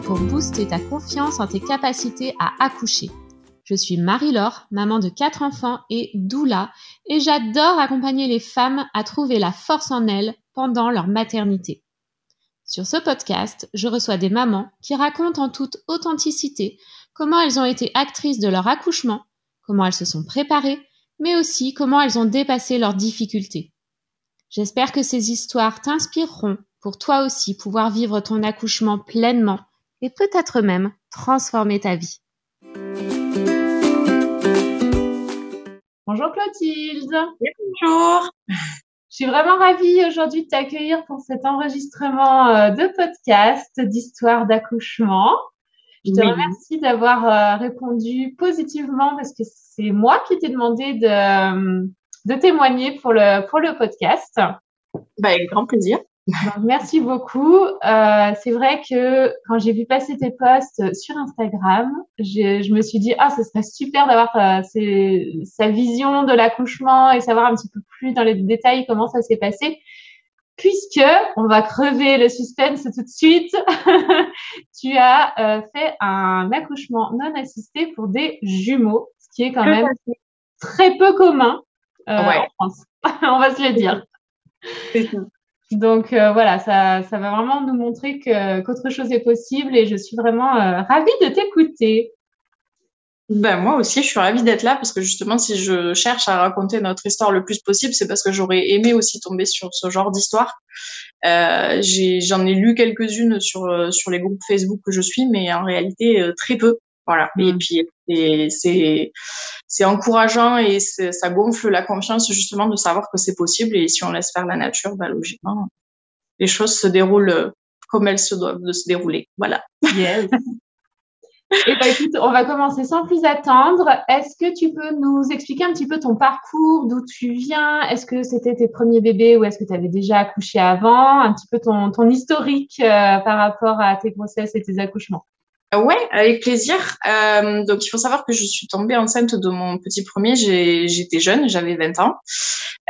Pour booster ta confiance en tes capacités à accoucher. Je suis Marie-Laure, maman de quatre enfants et doula, et j'adore accompagner les femmes à trouver la force en elles pendant leur maternité. Sur ce podcast, je reçois des mamans qui racontent en toute authenticité comment elles ont été actrices de leur accouchement, comment elles se sont préparées, mais aussi comment elles ont dépassé leurs difficultés. J'espère que ces histoires t'inspireront pour toi aussi pouvoir vivre ton accouchement pleinement et peut-être même transformer ta vie. Bonjour Clotilde. Bonjour. Je suis vraiment ravie aujourd'hui de t'accueillir pour cet enregistrement euh, de podcast d'histoire d'accouchement. Je te remercie d'avoir euh, répondu positivement parce que c'est moi qui t'ai demandé de, de témoigner pour le, pour le podcast. Bah, avec grand plaisir. Donc, merci beaucoup. Euh, c'est vrai que quand j'ai vu passer tes posts sur Instagram, je me suis dit ah ce serait super d'avoir euh, sa vision de l'accouchement et savoir un petit peu plus dans les détails comment ça s'est passé. Puisque on va crever le suspense tout de suite, tu as euh, fait un accouchement non assisté pour des jumeaux, ce qui est quand même très peu commun euh, en France. on va se le dire. Donc euh, voilà, ça, ça va vraiment nous montrer que qu'autre chose est possible et je suis vraiment euh, ravie de t'écouter. Ben, moi aussi, je suis ravie d'être là parce que justement, si je cherche à raconter notre histoire le plus possible, c'est parce que j'aurais aimé aussi tomber sur ce genre d'histoire. Euh, j'en ai, lu quelques-unes sur, sur les groupes Facebook que je suis, mais en réalité, très peu. Voilà. Et mm. puis, c'est, c'est encourageant et ça gonfle la confiance justement de savoir que c'est possible. Et si on laisse faire la nature, bah, logiquement, les choses se déroulent comme elles se doivent de se dérouler. Voilà. Yes. Et bah, écoute, on va commencer sans plus attendre. Est-ce que tu peux nous expliquer un petit peu ton parcours, d'où tu viens? Est-ce que c'était tes premiers bébés ou est-ce que tu avais déjà accouché avant? Un petit peu ton, ton historique euh, par rapport à tes grossesses et tes accouchements. Ouais, avec plaisir. Euh, donc, il faut savoir que je suis tombée enceinte de mon petit premier. J'étais jeune, j'avais 20 ans.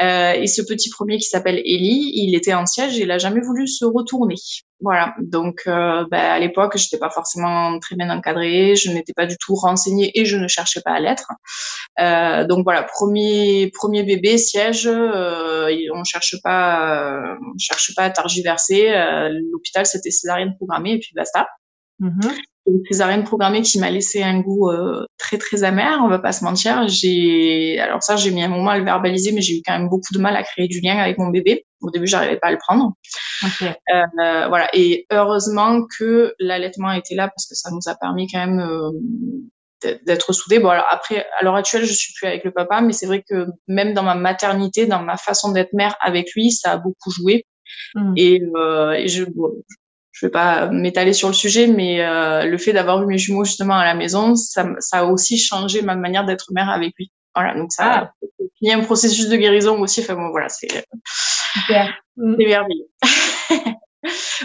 Euh, et ce petit premier qui s'appelle Ellie, il était en siège et il a jamais voulu se retourner. Voilà. Donc, euh, bah, à l'époque, je n'étais pas forcément très bien encadrée, je n'étais pas du tout renseignée et je ne cherchais pas à l'être. Euh, donc voilà, premier premier bébé siège, euh, on cherche pas, on cherche pas à targiverser. Euh, l'hôpital c'était césarienne programmée et puis basta. Mm-hmm une césarienne programmée qui m'a laissé un goût euh, très très amer, on va pas se mentir. J'ai alors ça j'ai mis un moment à le verbaliser, mais j'ai eu quand même beaucoup de mal à créer du lien avec mon bébé. Au début, j'arrivais pas à le prendre. Okay. Euh, voilà. Et heureusement que l'allaitement était là parce que ça nous a permis quand même euh, d'être soudés. Bon alors après, à l'heure actuelle, je suis plus avec le papa, mais c'est vrai que même dans ma maternité, dans ma façon d'être mère avec lui, ça a beaucoup joué. Mmh. Et, euh, et je, je vais pas m'étaler sur le sujet, mais euh, le fait d'avoir eu mes jumeaux justement à la maison, ça, ça a aussi changé ma manière d'être mère avec lui. Voilà, donc ça, ah. il y a un processus de guérison aussi. Enfin bon, voilà, c'est super, c'est merveilleux.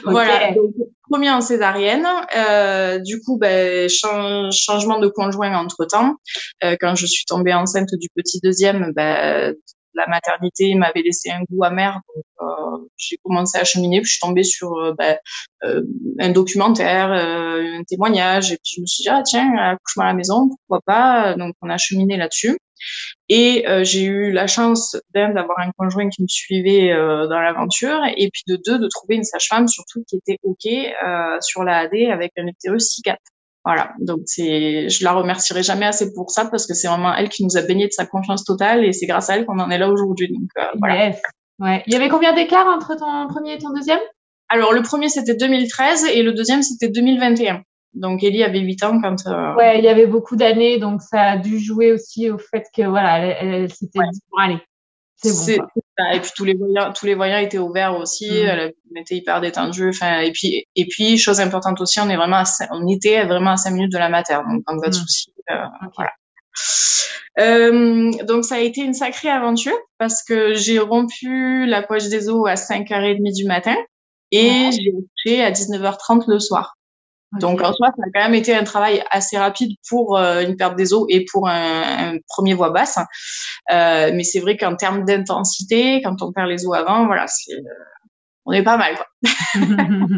Voilà, donc, premier en césarienne. Euh, du coup, ben, changement de conjoint entre temps. Euh, quand je suis tombée enceinte du petit deuxième, ben, la maternité m'avait laissé un goût amer. Donc, euh, j'ai commencé à cheminer, puis je suis tombée sur euh, ben, euh, un documentaire, un témoignage, et puis je me suis dit, ah tiens, accouchement à la maison, pourquoi pas Donc, on a cheminé là-dessus. Et j'ai eu la chance, d'un, d'avoir un conjoint qui me suivait dans l'aventure, et puis de deux, de trouver une sage-femme, surtout qui était OK sur la AD avec un utérus 6 voilà, donc c'est, je la remercierai jamais assez pour ça parce que c'est vraiment elle qui nous a baigné de sa confiance totale et c'est grâce à elle qu'on en est là aujourd'hui. Donc euh, voilà. Ouais. Il y avait combien d'écart entre ton premier et ton deuxième? Alors le premier c'était 2013 et le deuxième c'était 2021. Donc Ellie avait 8 ans quand. Euh... Ouais, il y avait beaucoup d'années, donc ça a dû jouer aussi au fait que voilà, elle, elle, s'était dit bon allez, c'est bon. Et puis tous les voyants, tous les voyants étaient ouverts aussi. Mmh. Elle était hyper détendue. Enfin, et puis, et puis, chose importante aussi, on est vraiment, à, on était vraiment à 5 minutes de la mater. Donc, pas de mmh. souci. Euh, voilà. Euh, donc ça a été une sacrée aventure parce que j'ai rompu la poche des os à 5h30 du matin et j'ai couché à 19h30 le soir. Donc en soi, ça a quand même été un travail assez rapide pour euh, une perte des os et pour un, un premier voix basse. Euh, mais c'est vrai qu'en termes d'intensité, quand on perd les os avant, voilà, c'est, euh, on est pas mal. Quoi.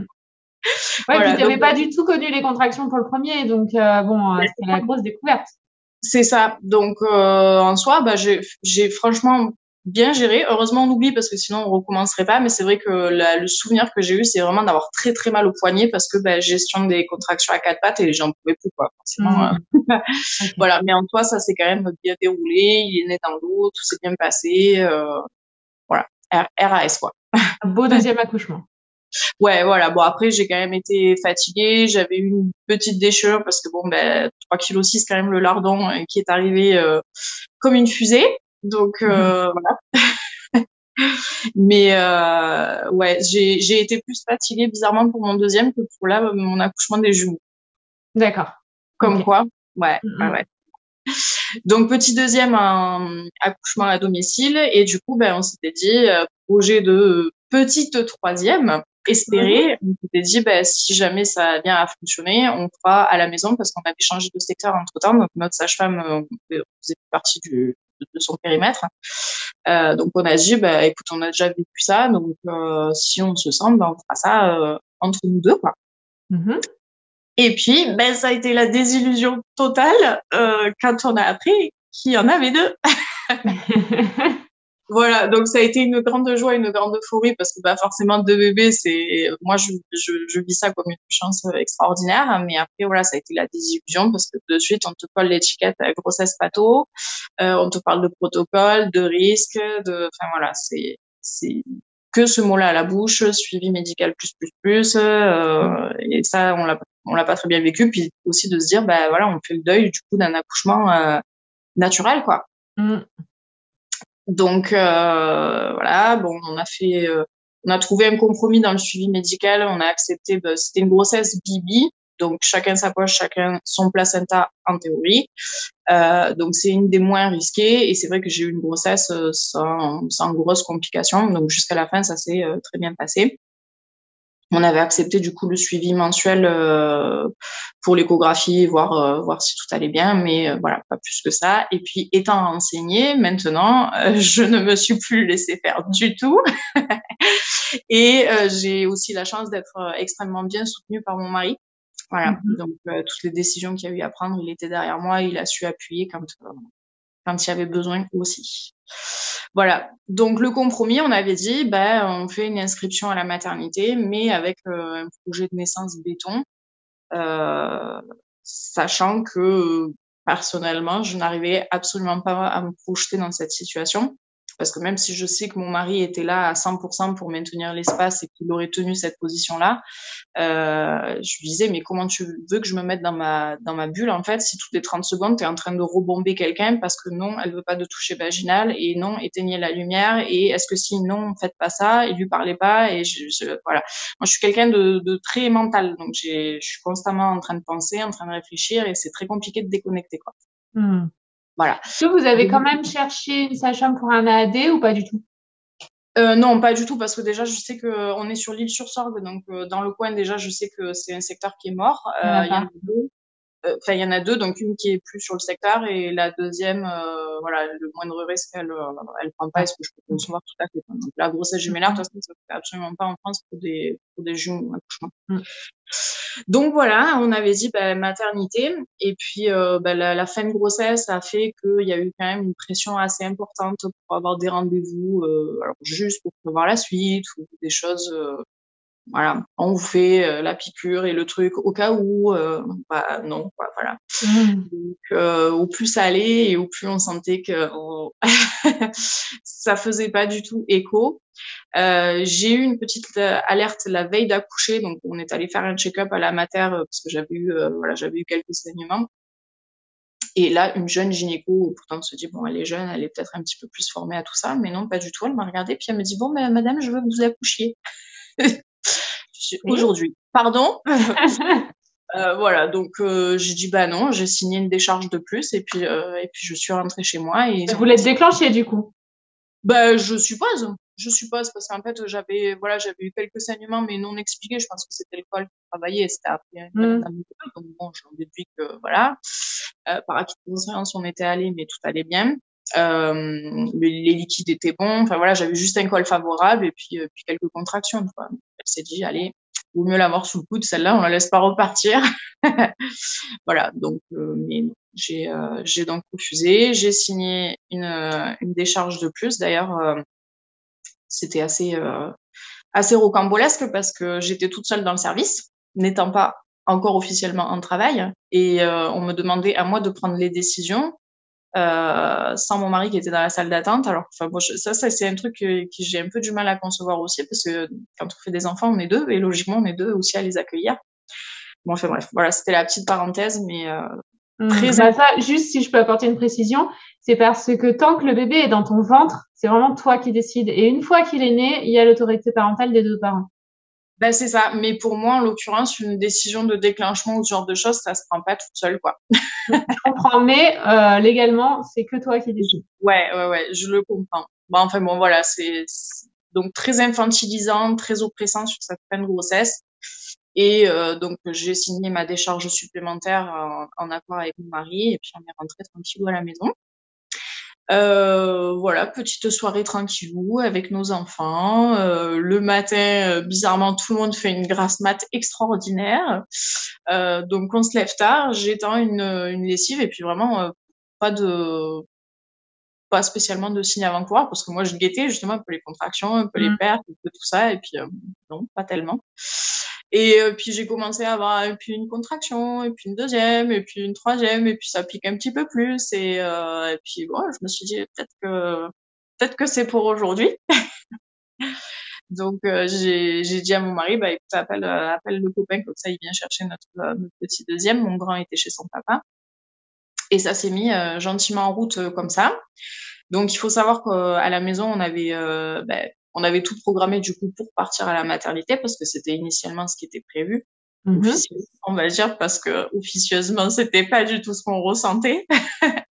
Ouais, voilà, tu n'avais pas du tout connu les contractions pour le premier, donc bon, c'était la grosse découverte. C'est ça. Donc en soi, bah, j'ai franchement bien géré. Heureusement, on oublie parce que sinon on recommencerait pas. Mais c'est vrai que le souvenir que j'ai eu, c'est vraiment d'avoir très très mal au poignet parce que bah, gestion des contractions à quatre pattes et j'en pouvais plus quoi. Forcément. Mmh. Euh, voilà. Mais en toi, ça s'est quand même bien déroulé. Il est né dans l'eau, tout s'est bien passé. Euh, voilà. RAS quoi. beau deuxième accouchement. Ouais, voilà. Bon, après, j'ai quand même été fatiguée. J'avais eu une petite déchirure parce que bon, ben, 3 kg 6 quand même le lardon euh, qui est arrivé comme une fusée. Donc mmh euh, voilà. Mais euh, ouais, j'ai, j'ai été plus fatiguée bizarrement pour mon deuxième que pour là mon accouchement des genoux. D'accord. Comme quoi, ouais, mmh ouais, Donc petit deuxième un accouchement à domicile et du coup ben on s'était dit euh, projet de petite troisième espéré. Mmh on s'était dit ben si jamais ça vient à fonctionner, on fera à la maison parce qu'on avait changé de secteur entre temps. Donc notre sage-femme euh, faisait partie du de, son périmètre. Euh, donc on a dit, bah, écoute, on a déjà vécu ça, donc euh, si on se sent, bah, on fera ça euh, entre nous deux, quoi. Mm-hmm. Et puis, ben, ça a été la désillusion totale quand on a appris qu'il y en avait deux. Voilà, donc ça a été une grande joie, une grande euphorie parce que bah forcément deux bébés, c'est moi je, je, je, vis ça comme une chance extraordinaire, mais après voilà ça a été la désillusion parce que de suite on te colle l'étiquette grossesse pato, euh, on te parle de protocole, de risque, de enfin voilà c'est c'est que ce mot-là à la bouche, suivi médical plus plus plus, euh, et ça on l'a on l'a pas très bien vécu, puis aussi de se dire bah voilà on fait le deuil du coup d'un accouchement euh, naturel quoi. Mmh. Donc euh, voilà, bon, on a fait, euh, on a trouvé un compromis dans le suivi médical. On a accepté, bah, c'était une grossesse bibi, donc chacun sa poche, chacun son placenta en théorie. Euh, donc c'est une des moins risquées et c'est vrai que j'ai eu une grossesse euh, sans, sans grosses complications. Donc jusqu'à la fin, ça s'est très bien passé. On avait accepté du coup le suivi mensuel euh, pour l'échographie, voir euh, voir si tout allait bien, mais euh, voilà, pas plus que ça. Et puis étant renseignée, maintenant, je ne me suis plus laissée faire du tout. et j'ai aussi la chance d'être extrêmement bien soutenue par mon mari. Voilà, mm-hmm. donc toutes les décisions qu'il y a eu à prendre, il était derrière moi, il a su appuyer quand quand il y avait besoin aussi. Voilà. Donc le compromis, on avait dit, ben, on fait une inscription à la maternité, mais avec euh, un projet de naissance béton, euh, sachant que personnellement, je n'arrivais absolument pas à me projeter dans cette situation parce que même si je sais que mon mari était là à 100% pour maintenir l'espace et qu'il aurait tenu cette position-là, euh, je lui disais mais comment tu veux que je me mette dans ma dans ma bulle en fait si toutes les 30 secondes tu es en train de rebomber quelqu'un parce que non, elle veut pas de toucher vaginal et non, éteignez la lumière et est-ce que si non, faites pas ça et lui parlez pas et je, voilà. Moi je suis quelqu'un de, de très mental donc je suis constamment en train de penser, en train de réfléchir et c'est très compliqué de déconnecter quoi. Hmm. Voilà. Est-ce que vous avez quand même cherché une sage-femme pour un AAD ou pas du tout? Euh, non, pas du tout, parce que déjà, je sais qu'on est sur l'île sur Sorgue, donc euh, dans le coin, déjà, je sais que c'est un secteur qui est mort. Euh, il y en a deux. Enfin, il y en a deux, donc une qui est plus sur le secteur et la deuxième, voilà, le moindre risque, elle, elle prend pas. Est-ce que je peux concevoir tout à fait Donc, la grossesse jumellaire, de toute façon, ça se fait absolument pas en France pour des pour des jumeaux accouchements. Mm. Donc voilà, on avait dit bah, maternité et puis euh, bah, la, fin de grossesse a fait qu'il y a eu quand même une pression assez importante pour avoir des rendez-vous, euh, alors juste pour prévoir la suite ou des choses. Euh, voilà, on vous fait la piqûre et le truc au cas où, bah, non, quoi, voilà. Mmh. Donc, au plus ça allait et au plus on sentait que ça faisait pas du tout écho. Euh, j'ai eu une petite euh, alerte la veille d'accoucher, donc on est allé faire un check-up à la mater euh, parce que j'avais eu, voilà, j'avais eu quelques saignements. Et là, une jeune gynéco, pourtant on se dit bon, elle est jeune, elle est peut-être un petit peu plus formée à tout ça, mais non, pas du tout. Elle m'a regardée puis elle me dit bon, mais madame, je veux que vous accouchiez. Aujourd'hui. Pardon. Euh, voilà, donc euh, j'ai dit bah non, j'ai signé une décharge de plus et puis et puis je suis rentrée chez moi et vous l'êtes déclenché du coup? Bah je suppose je suppose, parce qu'en fait, j'avais voilà, j'avais eu quelques saignements, mais non expliqués. Je pense que c'était l'école qui travaillait, c'était après mmh. donc bon, j'en déduis que voilà. Euh, par acquis de conscience, on était allé, mais tout allait bien. Euh, les, liquides étaient bons. Enfin voilà, j'avais juste un col favorable et puis, euh, puis quelques contractions. Quoi. Elle s'est dit, allez, vaut mieux l'avoir sous le coude, celle-là, on la laisse pas repartir. voilà, donc mais j'ai donc refusé, j'ai signé une, une décharge de plus. D'ailleurs, c'était assez assez rocambolesque parce que j'étais toute seule dans le service, n'étant pas encore officiellement en travail, et on me demandait à moi de prendre les décisions euh, sans mon mari qui était dans la salle d'attente. Alors, enfin, bon, ça, ça c'est un truc que, que j'ai un peu du mal à concevoir aussi parce que quand on fait des enfants, on est deux et logiquement, on est deux aussi à les accueillir. Bon, enfin bref, voilà, c'était la petite parenthèse, mais euh, mmh, très. Bah ça, juste si je peux apporter une précision, c'est parce que tant que le bébé est dans ton ventre, c'est vraiment toi qui décides. Et une fois qu'il est né, il y a l'autorité parentale des deux parents. Ben, c'est ça. Mais pour moi, en l'occurrence, une décision de déclenchement ou ce genre de choses, ça se prend pas toute seule, quoi. je comprends, mais euh, légalement, c'est que toi qui décides. Ouais, ouais, ouais, je le comprends. Bon, enfin bon, voilà, c'est donc très infantilisant, très oppressant sur cette fin de grossesse. Et euh, donc j'ai signé ma décharge supplémentaire en, en, accord avec mon mari, et puis on est rentré tranquillou à la maison. Euh, voilà, petite soirée tranquillou avec nos enfants. Euh, le matin, euh, bizarrement, tout le monde fait une grasse mat extraordinaire. Euh, donc on se lève tard, j'étends une, une lessive et puis vraiment pas de pas spécialement de signes avant-coureurs parce que moi je guettais justement un peu les contractions, un peu les mmh. pertes, un peu tout ça et puis non, pas tellement. Et euh, puis j'ai commencé à avoir et puis une contraction, et puis une deuxième, et puis une troisième, et puis ça pique un petit peu plus. Et, euh, et puis bon, je me suis dit peut-être que peut-être que c'est pour aujourd'hui. Donc euh, j'ai dit à mon mari, bah écoute, appelle, euh, appelle le copain comme ça il vient chercher notre, euh, notre petit deuxième. Mon grand était chez son papa. Et ça s'est mis gentiment en route comme ça. Donc il faut savoir qu'à la maison on avait bah, on avait tout programmé du coup pour partir à la maternité parce que c'était initialement ce qui était prévu. Mhm. On va dire parce que officieusement c'était pas du tout ce qu'on ressentait.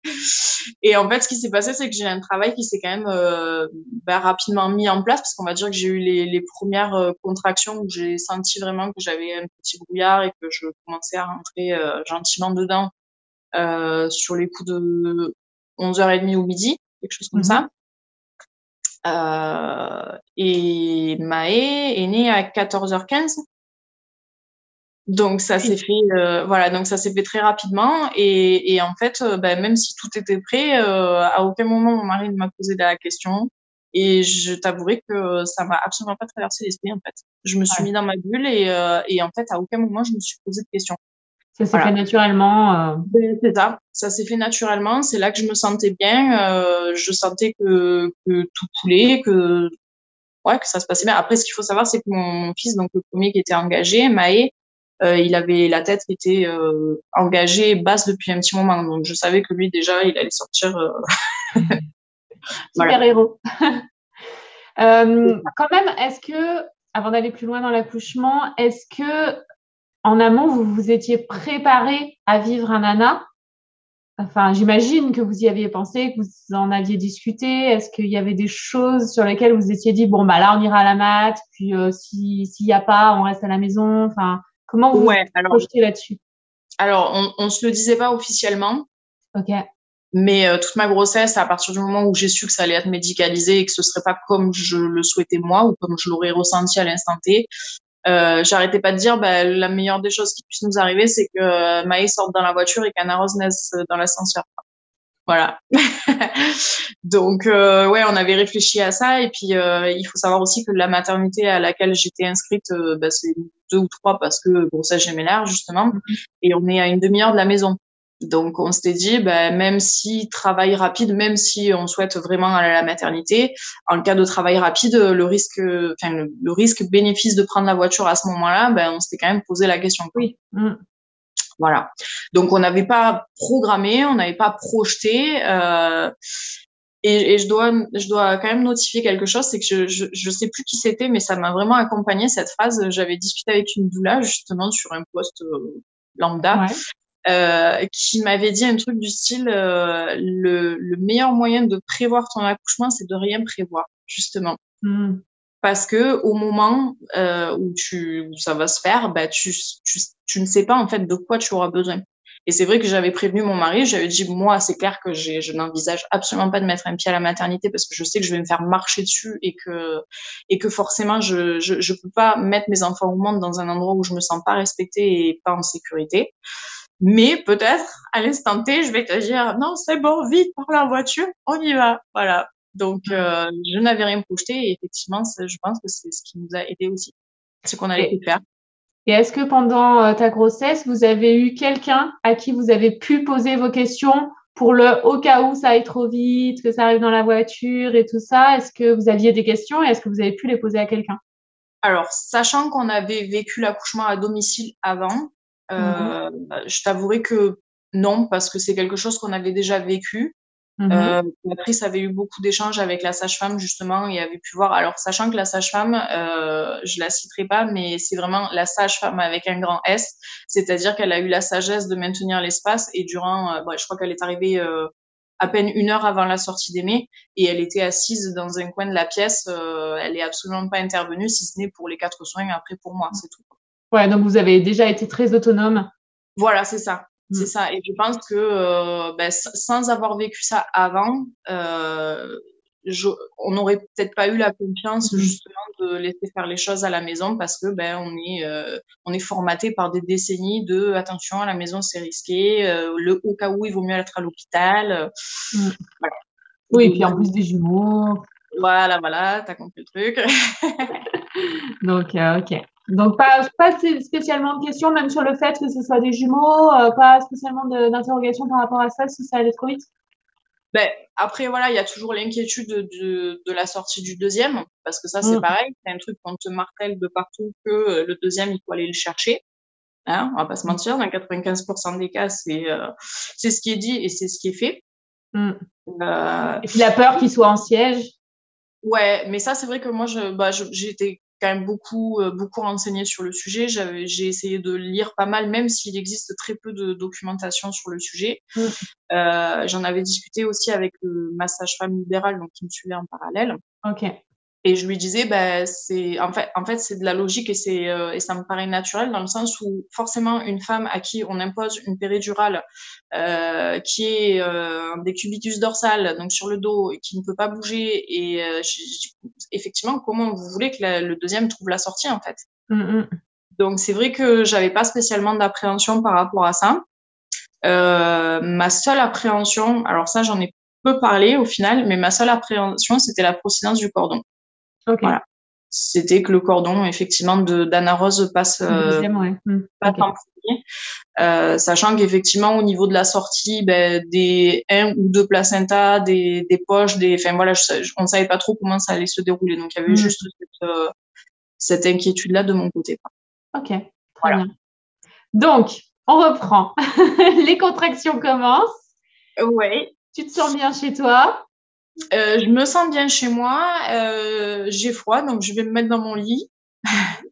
et en fait, ce qui s'est passé, c'est que j'ai un travail qui s'est quand même euh, bah, rapidement mis en place parce qu'on va dire que j'ai eu les, les premières euh, contractions où j'ai senti vraiment que j'avais un petit brouillard et que je commençais à rentrer euh, gentiment dedans euh, sur les coups de 11h30 ou midi, quelque chose comme mhm. ça. Euh, et Maë est née à 14h15. Donc ça s'est fait, euh, voilà, donc ça s'est fait très rapidement et, et en fait, euh, ben, même si tout était prêt, euh, à aucun moment mon mari ne m'a posé la question et je t'avouerai que ça m'a absolument pas traversé l'esprit en fait. Je me suis mis dans ma bulle et, et en fait à aucun moment je me suis posé de questions. Ça s'est fait naturellement. Euh... C'est ça. Ça s'est fait naturellement. C'est là que je me sentais bien. Euh, je sentais que, que tout coulait, que ouais, que ça se passait bien. Après, ce qu'il faut savoir, c'est que mon, fils, donc le premier qui était engagé, Maë, euh, il avait la tête qui était engagée basse depuis un petit moment. Donc je savais que lui déjà, il allait sortir. Super héros. Quand même, est-ce que, avant d'aller plus loin dans l'accouchement, est-ce que en amont, vous vous étiez préparé à vivre un nana Enfin, j'imagine que vous y aviez pensé, que vous en aviez discuté. Est-ce qu'il y avait des choses sur lesquelles vous étiez dit, bon, bah là, on ira à la mat, puis euh, s'il n'y a pas, on reste à la maison. Enfin, comment vous ouais, vous projetez là-dessus? Alors, on, ne se le disait pas officiellement. Ok. Mais euh, toute ma grossesse, à partir du moment où j'ai su que ça allait être médicalisé et que ce serait pas comme je le souhaitais moi ou comme je l'aurais ressenti à l'instant T, euh, j'arrêtais pas de dire bah, la meilleure des choses qui puissent nous arriver, c'est que euh, Maë sorte dans la voiture et qu'Anna Rose naisse dans l'ascenseur. Voilà. Donc euh, ouais, on avait réfléchi à ça et puis euh, il faut savoir aussi que la maternité à laquelle j'étais inscrite, euh, bah, c'est deux ou trois parce que grossesse gémellaire justement, mm-hmm. et on est à une demi-heure de la maison. Donc on s'était dit, ben, même si travail rapide, même si on souhaite vraiment aller à la maternité, en cas de travail rapide, le risque, enfin le, risque bénéfice de prendre la voiture à ce moment-là, ben on s'était quand même posé la question. Oui. Mm. Voilà. Donc on n'avait pas programmé, on n'avait pas projeté. Euh, et, et, je dois, je dois quand même notifier quelque chose, c'est que je, je, je sais plus qui c'était, mais ça m'a vraiment accompagné cette phrase. J'avais discuté avec une doula justement sur un poste euh, lambda. Ouais. Euh, qui m'avait dit un truc du style euh, le, le, meilleur moyen de prévoir ton accouchement, c'est de rien prévoir, justement. Mmh. Parce que au moment euh, où, tu, où ça va se faire, bah, tu, tu, tu, ne sais pas en fait de quoi tu auras besoin. Et c'est vrai que j'avais prévenu mon mari, j'avais dit, moi, c'est clair que je n'envisage absolument pas de mettre un pied à la maternité parce que je sais que je vais me faire marcher dessus et que, et que forcément, je, je, je peux pas mettre mes enfants au monde dans un endroit où je me sens pas respectée et pas en sécurité. Mais peut-être, à l'instant T, je vais te dire, non, c'est bon, vite, par la voiture, on y va. Voilà. Donc, euh, je n'avais rien projeté et effectivement, je pense que c'est ce qui nous a aidé aussi. Ce qu'on allait faire. Et est-ce que pendant euh, ta grossesse, vous avez eu quelqu'un à qui vous avez pu poser vos questions pour le au cas où ça aille trop vite, que ça arrive dans la voiture et tout ça? Est-ce que vous aviez des questions et est-ce que vous avez pu les poser à quelqu'un? Alors, sachant qu'on avait vécu l'accouchement à domicile avant, euh, mmh je t'avouerai que non, parce que c'est quelque chose qu'on avait déjà vécu. Mmh euh, Patrice avait eu beaucoup d'échanges avec la sage-femme justement et avait pu voir. Alors sachant que la sage-femme, euh, je la citerai pas, mais c'est vraiment la sage-femme avec un grand S, c'est-à-dire qu'elle a eu la sagesse de maintenir l'espace et durant, euh, je crois qu'elle est arrivée euh, à peine une heure avant la sortie d'Aimé et elle était assise dans un coin de la pièce. Euh, elle est absolument pas intervenue si ce n'est pour les quatre soins après pour moi, c'est tout. Ouais, donc vous avez déjà été très autonome. Voilà, c'est ça. C'est mm. ça. Et je pense que euh, ben, sans avoir vécu ça avant, euh, je, on n'aurait peut-être pas eu la confiance mm. justement de laisser faire les choses à la maison parce que ben on est euh, on est formaté par des décennies de attention à la maison c'est risqué, euh, le au cas où il vaut mieux être à l'hôpital. Mm. Voilà. Oui, et puis en plus des jumeaux. Voilà, voilà, t'as compris le truc. Donc, euh, ok. Donc, pas, pas spécialement de questions, même sur le fait que ce soit des jumeaux, euh, pas spécialement d'interrogation par rapport à ça, si ça allait trop vite ben, après, voilà, il y a toujours l'inquiétude de, de, la sortie du deuxième, parce que ça, c'est mm. pareil, c'est un truc qu'on te martèle de partout que euh, le deuxième, il faut aller le chercher. Hein, on va pas se mentir, dans 95% des cas, c'est euh, c'est ce qui est dit et c'est ce qui est fait. Mm. Euh, et puis la peur qu'il soit en siège. Ouais, mais ça, c'est vrai que moi, je, bah, été quand même beaucoup euh, beaucoup renseigné sur le sujet. J'ai essayé de lire pas mal, même s'il existe très peu de documentation sur le sujet. Mmh. Euh, J'en avais discuté aussi avec le massage femme libéral, donc qui me suivait en parallèle. Ok. Et je lui disais, bah, c'est en fait, en fait, c'est de la logique et c'est euh, et ça me paraît naturel dans le sens où forcément une femme à qui on impose une péridurale euh, qui est euh, des cubitus dorsal, donc sur le dos, et qui ne peut pas bouger, et euh, effectivement, comment vous voulez que le deuxième trouve la sortie en fait? Mm, mm. Donc c'est vrai que j'avais pas spécialement d'appréhension par rapport à ça. Euh, ma seule appréhension, alors ça j'en ai peu parlé au final, mais ma seule appréhension c'était la procédance du cordon. Voilà. C'était que le cordon, effectivement, de d'Anna Rose passe, euh, hmm. en premier, euh, sachant qu'effectivement, au niveau de la sortie, ben, des un ou deux placentas, des, des poches, des, enfin voilà, on ne savait pas trop comment ça allait se dérouler. Donc il y avait hmm. juste cette, euh, cette inquiétude-là de mon côté. Ok. Voilà. Donc, on reprend. Les contractions commencent. Oui. Tu te sens bien chez toi? Euh, je me sens bien chez moi. Euh, j'ai froid, donc je vais me mettre dans mon lit.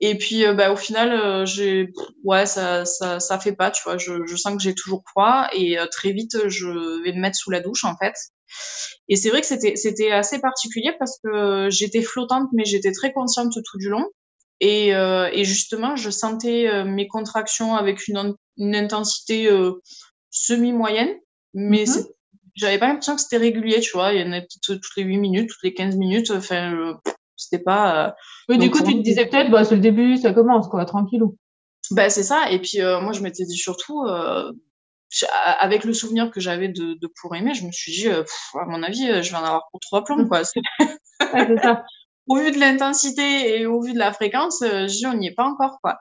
Et puis, euh, bah, au final, euh, j'ai, ouais, ça, ça, ça fait pas, tu vois. Je, je sens que j'ai toujours froid et euh, très vite, je vais me mettre sous la douche, en fait. Et c'est vrai que c'était, c'était assez particulier parce que j'étais flottante, mais j'étais très consciente tout du long. Et, et justement, je sentais mes contractions avec une, une intensité semi-moyenne, mais mm j'avais pas l'impression que c'était régulier, tu vois. Il y en a toutes les 8 minutes, toutes les 15 minutes. Enfin, euh, c'était pas. Euh, oui, du coup, tu te disais peut-être, bah, c'est le début, ça commence, quoi, tranquillou. Bah, c'est ça. Et puis, euh, moi, je m'étais dit surtout, avec le souvenir que j'avais de, de pour aimer, je me suis dit, à mon avis, je vais en avoir pour trois plombs, quoi. c'est ça. au vu de l'intensité et au vu de la fréquence, je dis, on n'y est pas encore, quoi.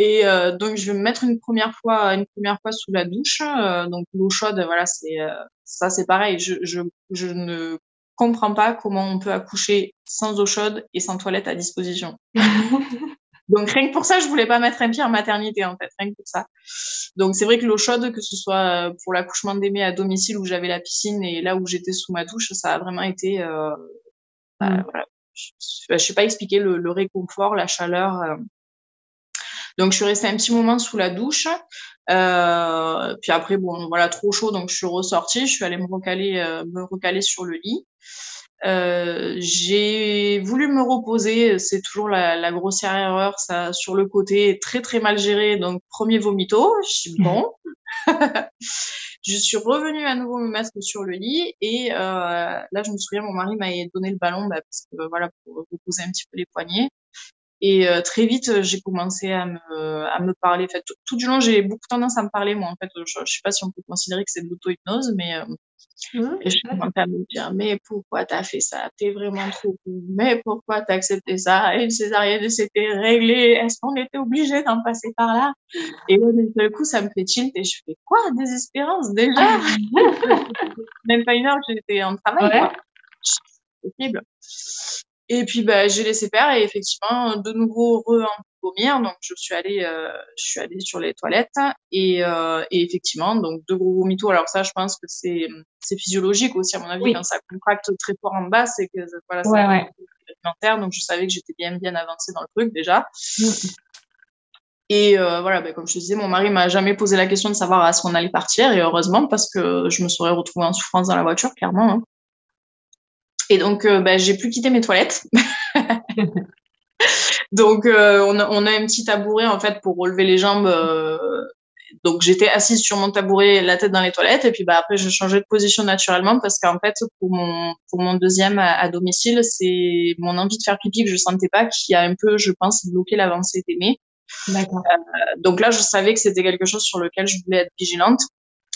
Et euh, donc je vais me mettre une première fois, une première fois sous la douche. Euh, donc l'eau chaude, voilà, c'est euh, ça, c'est pareil. Je, je, je ne comprends pas comment on peut accoucher sans eau chaude et sans toilette à disposition. donc rien que pour ça, je voulais pas mettre un pied en maternité en fait, rien que pour ça. Donc c'est vrai que l'eau chaude, que ce soit pour l'accouchement d'Aimé à domicile où j'avais la piscine et là où j'étais sous ma douche, ça a vraiment été, bah, mm. voilà, je, je sais pas expliquer le, le réconfort, la chaleur. Donc je suis restée un petit moment sous la douche. Euh, puis après, bon, voilà, trop chaud, donc je suis ressortie. Je suis allée me recaler, euh, me recaler sur le lit. Euh, j'ai voulu me reposer, c'est toujours la, la, grossière erreur, ça sur le côté très très mal géré. Donc premier vomito, je suis bon. je suis revenue à nouveau me mettre sur le lit et euh, là je me souviens mon mari m'a donné le ballon bah, parce que voilà pour reposer un petit peu les poignets. Et euh, très vite, j'ai commencé à me, à me parler. En fait, tout, du long, j'ai beaucoup tendance à me parler. Moi, en fait, je, je sais pas si on peut considérer que c'est de l'auto-hypnose, mais euh, et je commence à me dire, mais pourquoi t'as fait ça? T'es vraiment trop cool. Mais pourquoi t'as accepté ça? Une césarienne, c'était réglé. Est-ce qu'on était obligé d'en passer par là? Et d'un coup, ça me fait tilt et je fais quoi? Désespérance déjà? Ah. Même pas une heure j'étais en travail. Ouais. C'est possible. Et puis bah, j'ai laissé faire et effectivement de nouveau re vomir donc je suis allée euh, je suis allée sur les toilettes et, euh, et effectivement donc deux gros vomitos alors ça je pense que c'est c'est physiologique aussi à mon avis quand ça contracte très fort en bas c'est que voilà c'est ouais, alimentaire donc je savais que j'étais bien bien avancée dans le truc déjà mm. Et euh, voilà, bah, comme je te disais, mon mari m'a jamais posé la question de savoir à ce qu'on allait partir, et heureusement, parce que je me serais retrouvée en souffrance dans la voiture, clairement. Hein. Et donc, euh, bah, j'ai plus quitté mes toilettes. donc, euh, on, a, on, a, un petit tabouret en fait pour relever les jambes. Euh, donc, j'étais assise sur mon tabouret, la tête dans les toilettes, et puis bah après, je changeais de position naturellement parce qu'en fait, pour mon pour mon deuxième à, domicile, c'est mon envie de faire pipi que je sentais pas qui a un peu, je pense, bloqué l'avancée d'aimer. D'accord. donc là, je savais que c'était quelque chose sur lequel je voulais être vigilante.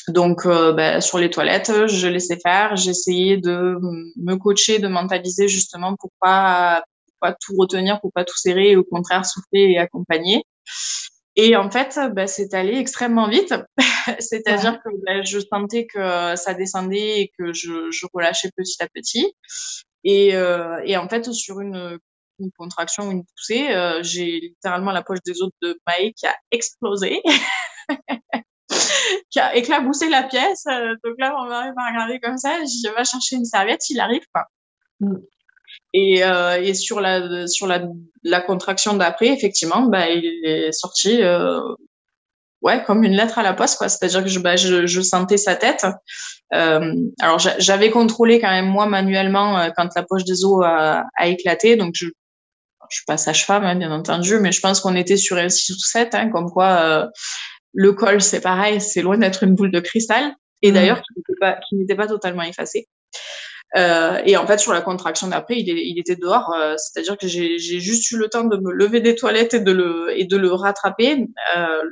Donc, euh, ben, sur les toilettes, je laissais faire. J'essayais de me coacher, de mentaliser justement pour pas, pas tout retenir, pour pas tout serrer, et au contraire souffler et accompagner. Et en fait, ben, c'est allé extrêmement vite. C'est-à-dire que ben, je sentais que ça descendait et que je, je relâchais petit à petit. Et, euh, et en fait, sur une, une contraction, une poussée, euh, j'ai littéralement la poche des os de Maë qui a explosé. qui a éclaboussé la pièce. Euh, donc là, on va regarder comme ça. Je vais chercher une serviette, il arrive pas. Mm. Et, euh, et sur la sur la, la contraction d'après, effectivement, bah, il est sorti euh, ouais comme une lettre à la poste quoi. C'est-à-dire que je, bah, je, je sentais sa tête. Euh, alors j'avais contrôlé quand même moi manuellement quand la poche des os a, a éclaté, donc je je suis pas sage-femme hein, bien entendu, mais je pense qu'on était sur un 6 ou 7, hein, comme quoi le col, c'est pareil, c'est loin d'être une boule de cristal. Et mm. d'ailleurs, qui n'était pas, totalement effacé. Euh, et en fait, sur la contraction d'après, il, il, était dehors. Euh, c'est-à-dire que j'ai juste eu le temps de me lever des toilettes et de le, et de le rattraper. Euh,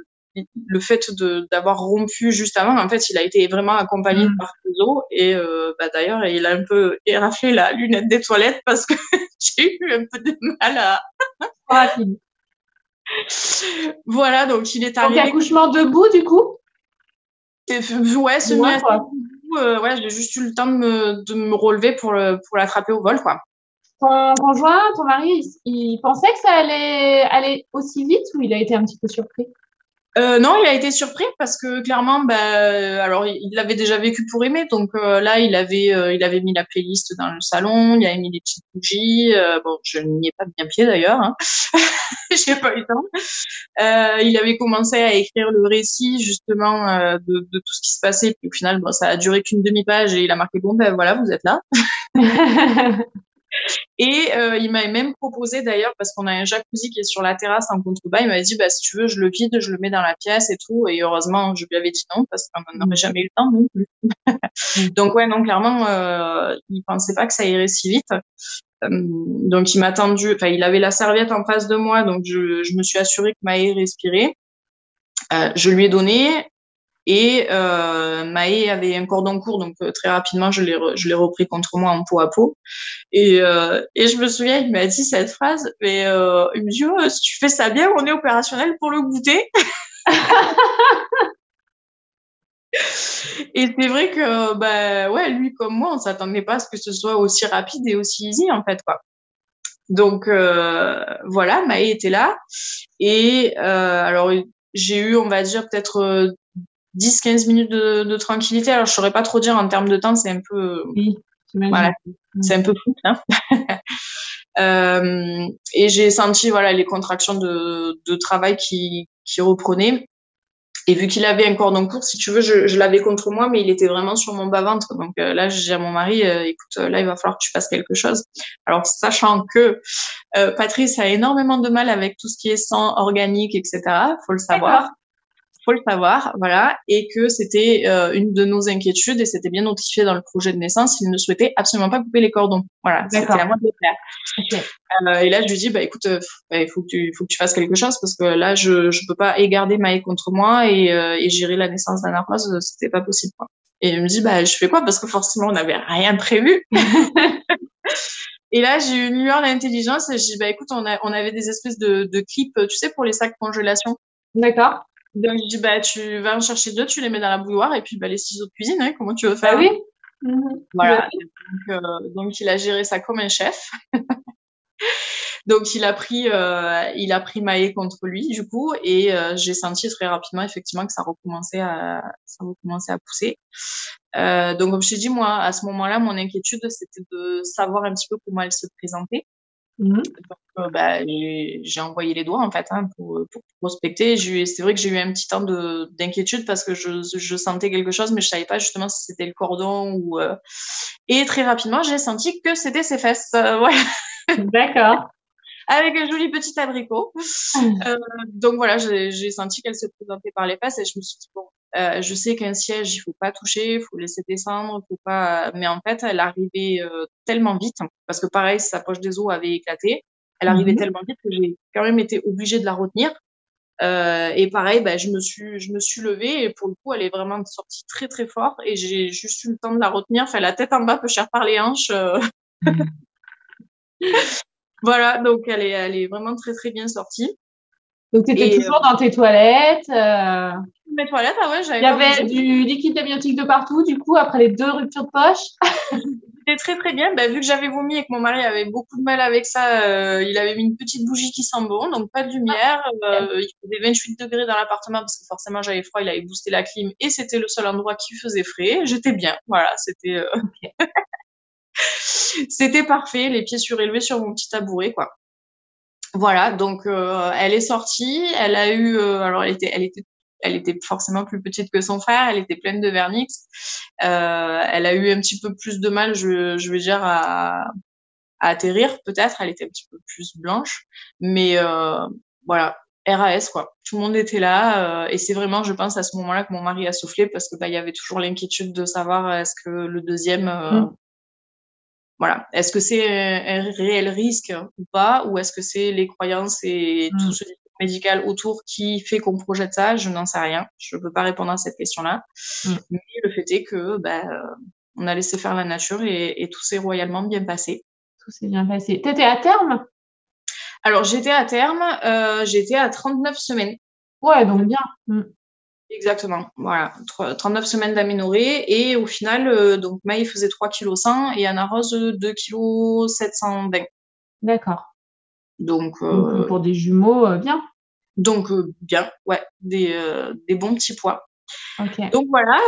le fait d'avoir rompu juste avant, en fait, il a été vraiment accompagné mm. par Clouseau. Et euh, bah, d'ailleurs, il a un peu éraflé la lunette des toilettes parce que j'ai eu un peu de mal à... voilà, donc il est arrivé. Donc accouchement debout du coup? Ouais, semi euh, ouais, j'ai juste eu le temps de me, de me relever pour, pour l'attraper au vol, quoi. Ton conjoint, ton mari, il pensait que ça allait aller aussi vite ou il a été un petit peu surpris? Euh, non, il a été surpris parce que clairement, bah, alors il l'avait déjà vécu pour aimer, donc euh, là il avait, euh, il avait mis la playlist dans le salon, il avait mis des petites bougies. Euh, bon, je n'y ai pas bien pied d'ailleurs, hein. j'ai pas eu le temps. il avait commencé à écrire le récit justement de, de, tout ce qui se passait, puis au final, bon, ça a duré qu'une demi page et il a marqué bon ben voilà, vous êtes là. Et euh, il m'avait même proposé d'ailleurs, parce qu'on a un jacuzzi qui est sur la terrasse en contrebas, il m'avait dit, bah, si tu veux, je le vide, je le mets dans la pièce et tout. Et heureusement, je lui avais dit non, parce qu'on n'aurait jamais eu le temps non plus. donc ouais, non, clairement, euh, il pensait pas que ça irait si vite. Euh, donc il m'a tendu, enfin il avait la serviette en face de moi, donc je, je me suis assurée que Maë respirait. Euh, je lui ai donné, et euh, Maë avait un cordon court, donc euh, très rapidement, je l'ai, repris contre moi en peau à peau. Et, euh, et je me souviens, il m'a dit cette phrase, mais euh, il me dit, oh, si tu fais ça bien, on est opérationnel pour le goûter. et c'est vrai que, bah, ouais, lui comme moi, on s'attendait pas à ce que ce soit aussi rapide et aussi easy, en fait, quoi. Donc euh, voilà, Maë était là. Et euh, alors j'ai eu, on va dire, peut-être 10-15 minutes de, de, tranquillité. Alors, je saurais pas trop dire en termes de temps, c'est un peu, oui, voilà, c'est un peu fou. Hein euh, et j'ai senti voilà les contractions de, de travail qui, qui reprenaient. Et vu qu'il avait un cordon court, si tu veux, je, je l'avais contre moi, mais il était vraiment sur mon bas-ventre. Donc euh, là, j'ai à mon mari, euh, écoute, là, il va falloir que tu fasses quelque chose. Alors, sachant que euh, Patrice a énormément de mal avec tout ce qui est sang organique, etc., faut le savoir faut le savoir, voilà, et que c'était euh, une de nos inquiétudes et c'était bien notifié dans le projet de naissance. Il ne souhaitait absolument pas couper les cordons. Voilà, c'était à moi de le faire. Euh, et là, je lui dis, bah écoute, euh, bah, il faut que tu, faut que tu fasses quelque chose parce que là, je, je peux pas égarder Maë contre moi et, et gérer la naissance d'Anna Rose, c'était pas possible. Quoi. Et il me dit, bah je fais quoi? Parce que forcément, on n'avait rien prévu. Et là, j'ai eu une lueur d'intelligence et je dis, bah écoute, on, a, on avait des espèces de, de clips, tu sais, pour les sacs congélation. D'accord. Donc, je dis, bah, tu vas en chercher deux, tu les mets dans la bouilloire et puis bah, les ciseaux de cuisine, hein, comment tu veux faire Ah oui mhm. Voilà. Donc, euh, donc, il a géré ça comme un chef. donc, il a pris, euh, il a pris Maë contre lui, du coup, et euh, j'ai senti très rapidement, effectivement, que ça recommençait à, ça recommençait à pousser. Euh, donc, comme je t'ai dit, moi, à ce moment-là, mon inquiétude, c'était de savoir un petit peu comment elle se présentait. Mmh. Donc, euh, bah, j'ai envoyé les doigts en fait hein, pour, pour, prospecter. C'est vrai que j'ai eu un petit temps d'inquiétude parce que je, je, sentais quelque chose, mais je savais pas justement si c'était le cordon ou. Euh... Et très rapidement, j'ai senti que c'était ses fesses. Euh, voilà. D'accord. Avec un joli petit abricot. Mmh. Euh, donc voilà, j'ai senti qu'elle se présentait par les fesses et je me suis dit bon, euh, je sais qu'un siège, il faut pas toucher, il faut laisser descendre, faut pas. Mais en fait, elle arrivait euh, tellement vite parce que pareil, sa poche des os avait éclaté. Elle arrivait mmh tellement vite que j'ai quand même été obligée de la retenir. Euh, et pareil, bah, je me suis, je me suis levée et pour le coup, elle est vraiment sortie très très fort et j'ai juste eu le temps de la retenir. Enfin, la tête en bas, peu cher par les hanches. Euh. Mmh. voilà, donc elle est, elle est vraiment très très bien sortie. Donc, tu étais toujours dans tes toilettes. Mes toilettes, ah ouais. Il y avait du liquide amniotique de partout, du coup, après les deux ruptures de poche. C'était très très bien. Bah, vu que j'avais vomi et que mon mari avait beaucoup de mal avec ça, euh, il avait mis une petite bougie qui sent bon, donc pas de lumière. Ah, euh, il faisait 28 degrés dans l'appartement parce que forcément j'avais froid. Il avait boosté la clim et c'était le seul endroit qui faisait frais. J'étais bien. Voilà, c'était. Euh... c'était parfait. Les pieds surélevés sur mon petit tabouret, quoi. Voilà, donc euh, elle est sortie, elle a eu, euh, alors elle était, elle était, elle était forcément plus petite que son frère, elle était pleine de vernix, euh, elle a eu un petit peu plus de mal, je, je veux dire, à, à atterrir peut-être, elle était un petit peu plus blanche, mais voilà, RAS quoi. Tout le monde était là et c'est vraiment, je pense, à ce moment-là que mon mari a soufflé parce que bah il y avait toujours l'inquiétude de savoir est-ce que le deuxième mmh. Voilà. Est-ce que c'est un, réel risque ou pas, ou est-ce que c'est les croyances et tout mm. ce médical autour qui fait qu'on projette ça Je n'en sais rien. Je ne peux pas répondre à cette question-là. Mm. Mais le fait est que ben, on a laissé faire la nature et, tout s'est royalement bien passé. Tout s'est bien passé. T'étais à terme? Alors j'étais à terme. Euh, j'étais à 39 semaines. Ouais, donc bien. Mm. Exactement, voilà, 39 semaines d'aménorrhée et au final, euh, donc Maï faisait 3 kg 100 et Anna Rose 2 kg 720. D'accord. Donc, euh, pour des jumeaux, euh, bien. Donc bien, ouais, des, des bons petits poids. Donc voilà,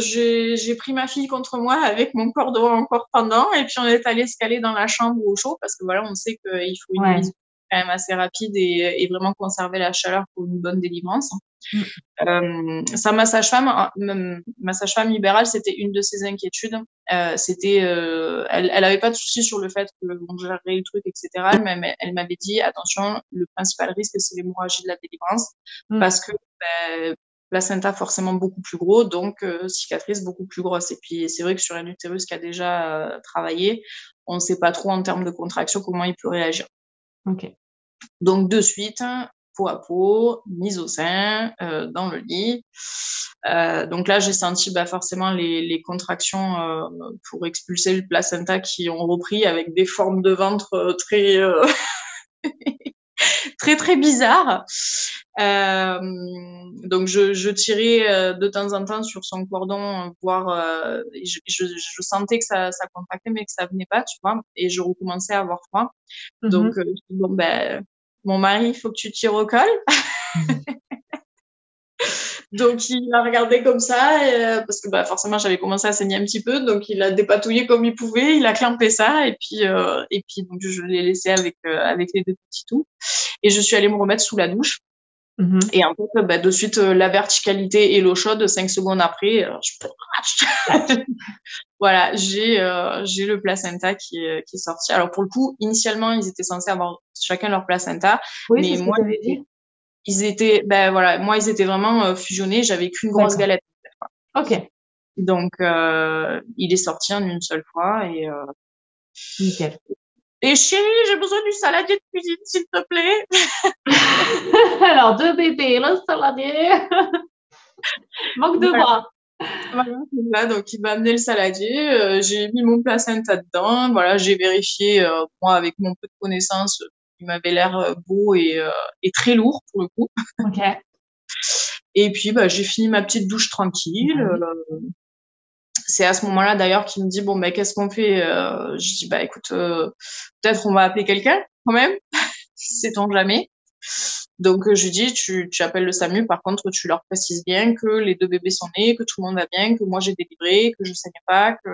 j'ai pris ma fille contre moi avec mon cordon encore pendant et puis on est allé se caler dans la chambre au chaud parce que voilà, on sait qu'il faut une mise quand même assez rapide et, et, vraiment conserver la chaleur pour une bonne délivrance. Mm. Euh, sa massage femme, euh, ma sage-femme libérale, c'était une de ses inquiétudes. Euh, c'était, euh, elle, elle avait pas de souci sur le fait que on gérerait le truc, etc. Mais elle m'avait dit attention, le principal risque c'est l'hémorragie de la délivrance mm. parce que ben, placenta forcément beaucoup plus gros, donc euh, cicatrice beaucoup plus grosse. Et puis c'est vrai que sur un utérus qui a déjà travaillé, on ne sait pas trop en termes de contraction comment il peut réagir. Ok. Donc de suite, peau à peau, mise au sein, euh, dans le lit. Euh, donc là, j'ai senti bah, forcément les, contractions euh, pour expulser le placenta qui ont repris avec des formes de ventre très très très bizarres. Euh, donc je, je tirais de temps en temps sur son cordon, voir. Je, je, je, sentais que ça, ça contractait, mais que ça venait pas, tu vois. Et je recommençais à avoir froid. Mm-hmm. Donc bon ben mon mari, il faut que tu tires au col. donc il a regardé comme ça, euh, parce que bah, forcément j'avais commencé à saigner un petit peu, donc il a dépatouillé comme il pouvait, il a clampé ça, et puis euh, et puis donc je l'ai laissé avec euh, avec les deux petits tout, et je suis allée me remettre sous la douche. Mhm. Et en fait, bah, de suite, euh, la verticalité et l'eau chaude, cinq secondes après, euh, je... voilà, j'ai euh, j'ai le placenta qui est, qui est sorti. Alors pour le coup, initialement, ils étaient censés avoir chacun leur placenta, oui, mais moi, dit. Ils étaient, ben voilà, moi ils étaient vraiment fusionnés. J'avais qu'une grosse galette. Ok. Donc il est sorti en une seule fois et. Nickel. Et chérie, j'ai besoin du saladier de cuisine, s'il te plaît. Alors, deux bébés, le saladier. Manque de bras. Voilà, donc il m'a amené le saladier, euh, j'ai mis mon placenta dedans, voilà, j'ai vérifié, euh, moi, avec mon peu de connaissances, il m'avait l'air euh, beau et, et, très lourd pour le coup. Et puis, bah, j'ai fini ma petite douche tranquille. Mhm c'est à ce moment-là d'ailleurs qu'il me dit bon ben qu'est-ce qu'on fait euh, Je dis bah écoute euh, peut-être on va appeler quelqu'un quand même, sait-on jamais. Donc je lui dis tu, tu appelles le SAMU, par contre tu leur précises bien que les deux bébés sont nés, que tout le monde va bien, que moi j'ai délivré, que je saignais pas, que.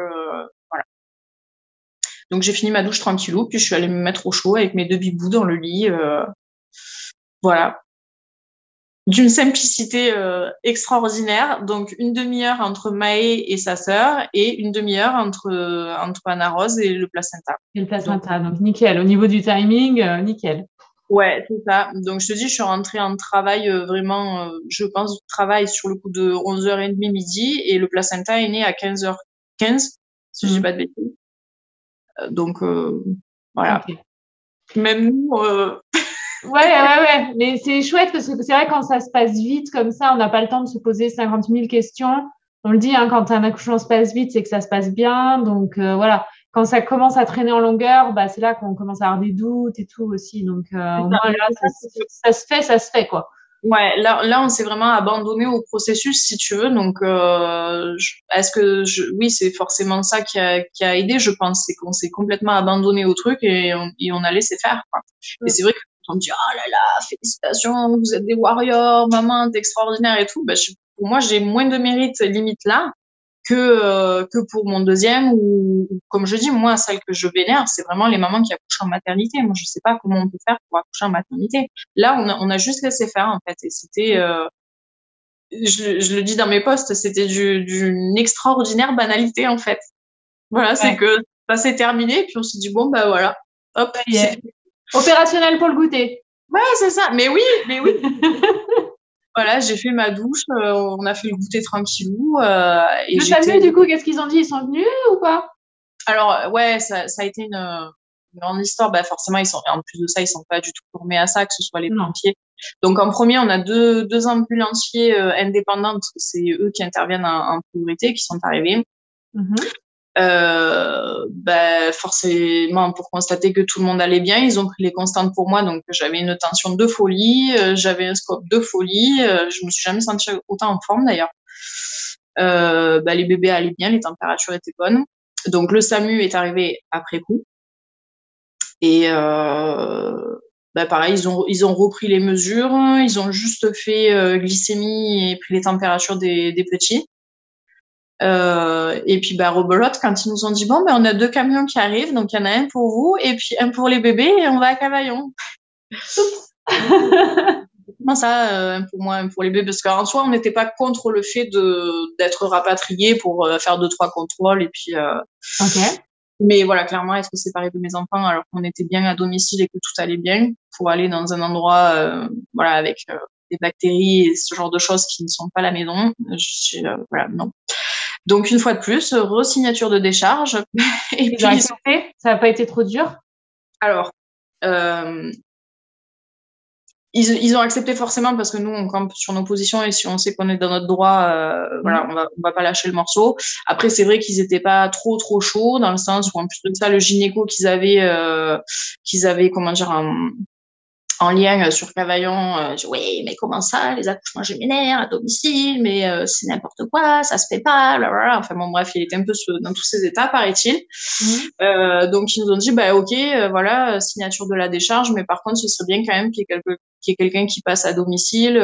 Donc j'ai fini ma douche tranquillou, puis je suis allée me mettre au chaud avec mes deux bibous dans le lit. Euh, voilà d'une simplicité euh, extraordinaire. Donc une demi-heure entre Maë et sa sœur et une demi-heure entre entre Anna Rose et le placenta. Et le placenta, donc, nickel. Au niveau du timing, euh, nickel. Ouais, c'est ça. Donc je te dis, je suis rentrée en travail euh, vraiment, je pense, travail sur le coup de 11h30 midi et le placenta est né à 15h15, si je dis mmh. pas de bêtises. Donc voilà. Même nous, Ouais, ouais, ouais. Mais c'est chouette parce que c'est vrai quand ça se passe vite comme ça, on n'a pas le temps de se poser 50 000 questions. On le dit, hein, quand un accouchement se passe vite, c'est que ça se passe bien. Donc euh, voilà, quand ça commence à traîner en longueur, bah, c'est là qu'on commence à avoir des doutes et tout aussi. Donc euh, là, ça, se fait, ça se fait quoi. Ouais, là, là, on s'est vraiment abandonné au processus, si tu veux. Donc, euh, est-ce que je, oui, c'est forcément ça qui a, qui a aidé, je pense, c'est qu'on s'est complètement abandonné au truc et on, et on a laissé faire. Quoi. Et c'est vrai que on me dit oh là là félicitations vous êtes des warriors maman t'es extraordinaire et tout bah, pour moi j'ai moins de mérite limite là que euh, que pour mon deuxième ou, comme je dis moi celle que je vénère c'est vraiment les mamans qui accouchent en maternité. Moi je sais pas comment on peut faire pour accoucher en maternité. Là on a, on a juste laissé faire en fait et c'était euh, je, je, le dis dans mes posts c'était d'une extraordinaire banalité en fait. Voilà c'est que ça s'est terminé puis on s'est dit bon bah voilà. Hop Opérationnel pour le goûter. Ouais, c'est ça. Mais oui, mais oui. voilà, j'ai fait ma douche, euh, on a fait le goûter tranquillou. Euh, et le fameux, du coup, qu'est-ce qu'ils ont dit? Ils sont venus ou pas? Alors, ouais, ça, ça, a été une, grande histoire. Bah, forcément, ils sont, en plus de ça, ils sont pas du tout formés à ça, que ce soit les pompiers. Donc, en premier, on a deux, deux ambulanciers euh, indépendants, parce que c'est eux qui interviennent en, priorité, qui sont arrivés. Mm-hmm euh, ben forcément pour constater que tout le monde allait bien, ils ont pris les constantes pour moi, donc j'avais une tension de folie, euh, j'avais un scope de folie, euh, je me suis jamais sentie autant en forme d'ailleurs. Ben, les bébés allaient bien, les températures étaient bonnes, donc le SAMU est arrivé après coup et ben, pareil, ils ont ils ont repris les mesures, ils ont juste fait glycémie et pris les températures des, des petits. Euh, et puis bah rebelote quand ils nous ont dit bon ben on a deux camions qui arrivent donc il y en a un pour vous et puis un pour les bébés et on va à Cavaillon. Comment ça euh, un pour moi un pour les bébés? Parce qu'en soi on n'était pas contre le fait de d'être rapatrié pour euh, faire deux trois contrôles et puis. Euh, Mais voilà clairement être séparé de mes enfants alors qu'on était bien à domicile et que tout allait bien pour aller dans un endroit voilà avec des bactéries et ce genre de choses qui ne sont pas la maison. Je, voilà non. Donc une fois de plus, re-signature de décharge. Et puis, ça n'a pas été trop dur? Alors, euh, ils, ils, ont accepté forcément parce que nous, on campe sur nos positions et si on sait qu'on est dans notre droit, euh, voilà, on va, on va pas lâcher le morceau. Après, c'est vrai qu'ils étaient pas trop trop chauds dans le sens où en plus de ça, le gynéco qu'ils avaient, euh, qu'ils avaient, comment dire, un, en lien euh, sur Cavaillon, euh, oui, mais comment ça, les accouchements géminaires à domicile, mais euh, c'est n'importe quoi, ça se fait pas, blablabla. Enfin bon, bref, il était un peu dans tous ces états, paraît-il. Mmh. donc ils nous ont dit, bah ok, voilà, signature de la décharge, mais par contre, ce serait bien quand même qu'il y ait, quelqu'un qui passe à domicile.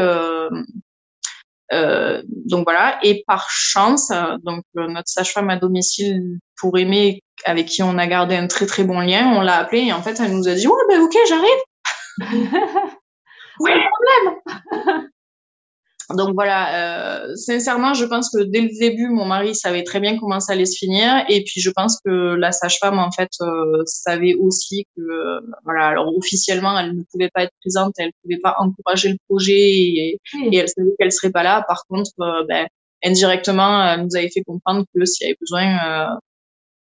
donc voilà, et par chance, donc notre sage-femme à domicile pour aimer, avec qui on a gardé un très très bon lien, on l'a appelée et en fait elle nous a dit ouais ben ok j'arrive oui, problème. donc voilà, euh, sincèrement, je pense que dès le début, mon mari savait très bien comment ça allait se finir, et puis je pense que la sage-femme en fait euh, savait aussi que euh, voilà, alors officiellement, elle ne pouvait pas être présente, elle ne pouvait pas encourager le projet, et, et elle savait qu'elle serait pas là. Par contre, euh, ben, indirectement, elle nous avait fait comprendre que s'il y avait besoin,